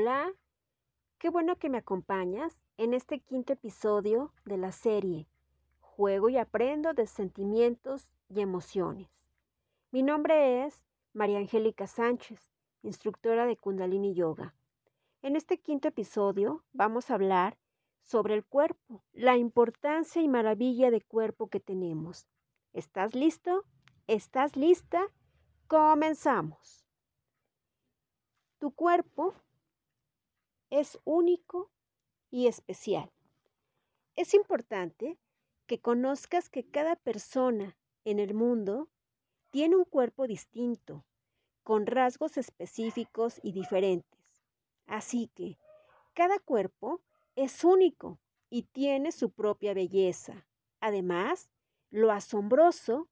Hola, qué bueno que me acompañas en este quinto episodio de la serie Juego y aprendo de sentimientos y emociones. Mi nombre es María Angélica Sánchez, instructora de Kundalini Yoga. En este quinto episodio vamos a hablar sobre el cuerpo, la importancia y maravilla de cuerpo que tenemos. ¿Estás listo? ¿Estás lista? Comenzamos. Tu cuerpo es único y especial. Es importante que conozcas que cada persona en el mundo tiene un cuerpo distinto, con rasgos específicos y diferentes. Así que cada cuerpo es único y tiene su propia belleza. Además, lo asombroso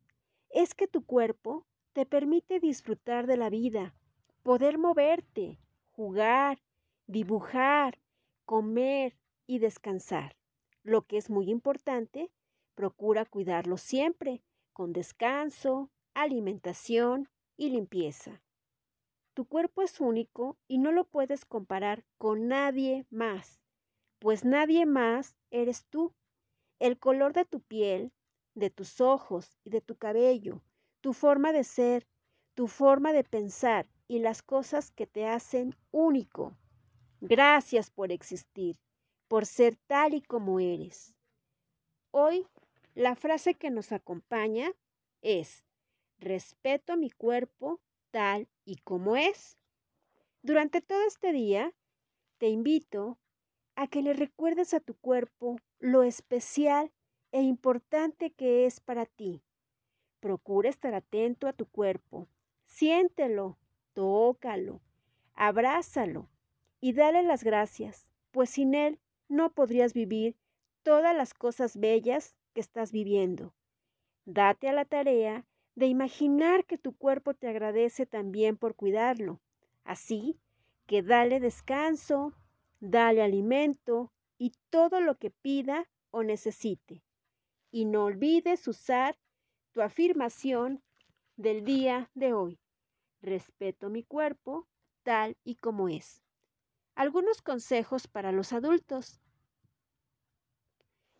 es que tu cuerpo te permite disfrutar de la vida, poder moverte, jugar, dibujar, comer y descansar. Lo que es muy importante, procura cuidarlo siempre con descanso, alimentación y limpieza. Tu cuerpo es único y no lo puedes comparar con nadie más, pues nadie más eres tú. El color de tu piel, de tus ojos y de tu cabello, tu forma de ser, tu forma de pensar y las cosas que te hacen único Gracias por existir, por ser tal y como eres. Hoy la frase que nos acompaña es, respeto mi cuerpo tal y como es. Durante todo este día, te invito a que le recuerdes a tu cuerpo lo especial e importante que es para ti. Procura estar atento a tu cuerpo. Siéntelo, tócalo, abrázalo y dale las gracias, pues sin Él no podrías vivir todas las cosas bellas que estás viviendo. Date a la tarea de imaginar que tu cuerpo te agradece también por cuidarlo. Así que dale descanso, dale alimento y todo lo que pida o necesite. Y no olvides usar tu afirmación del día de hoy. Respeto mi cuerpo tal y como es. Algunos consejos para los adultos.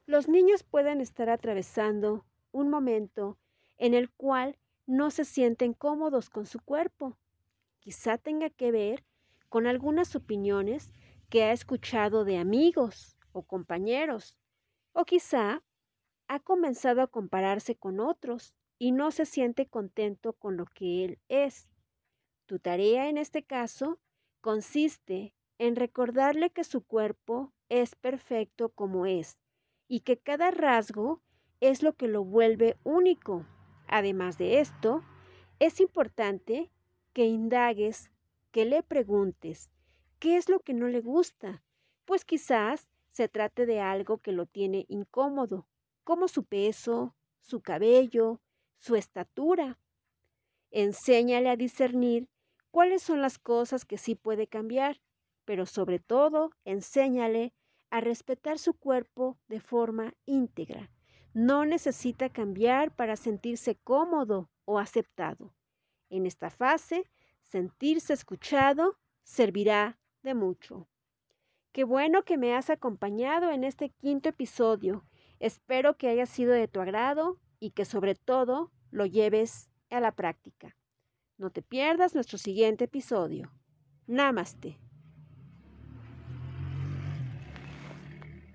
Los niños pueden estar atravesando un momento en el cual no se sienten cómodos con su cuerpo. Quizá tenga que ver con algunas opiniones que ha escuchado de amigos o compañeros, o quizá ha comenzado a compararse con otros y no se siente contento con lo que él es. Tu tarea en este caso consiste en recordarle que su cuerpo es perfecto como es y que cada rasgo es lo que lo vuelve único. Además de esto, es importante que indagues, que le preguntes qué es lo que no le gusta, pues quizás se trate de algo que lo tiene incómodo, como su peso, su cabello, su estatura. Enséñale a discernir cuáles son las cosas que sí puede cambiar pero sobre todo enséñale a respetar su cuerpo de forma íntegra. No necesita cambiar para sentirse cómodo o aceptado. En esta fase, sentirse escuchado servirá de mucho. Qué bueno que me has acompañado en este quinto episodio. Espero que haya sido de tu agrado y que sobre todo lo lleves a la práctica. No te pierdas nuestro siguiente episodio. Namaste.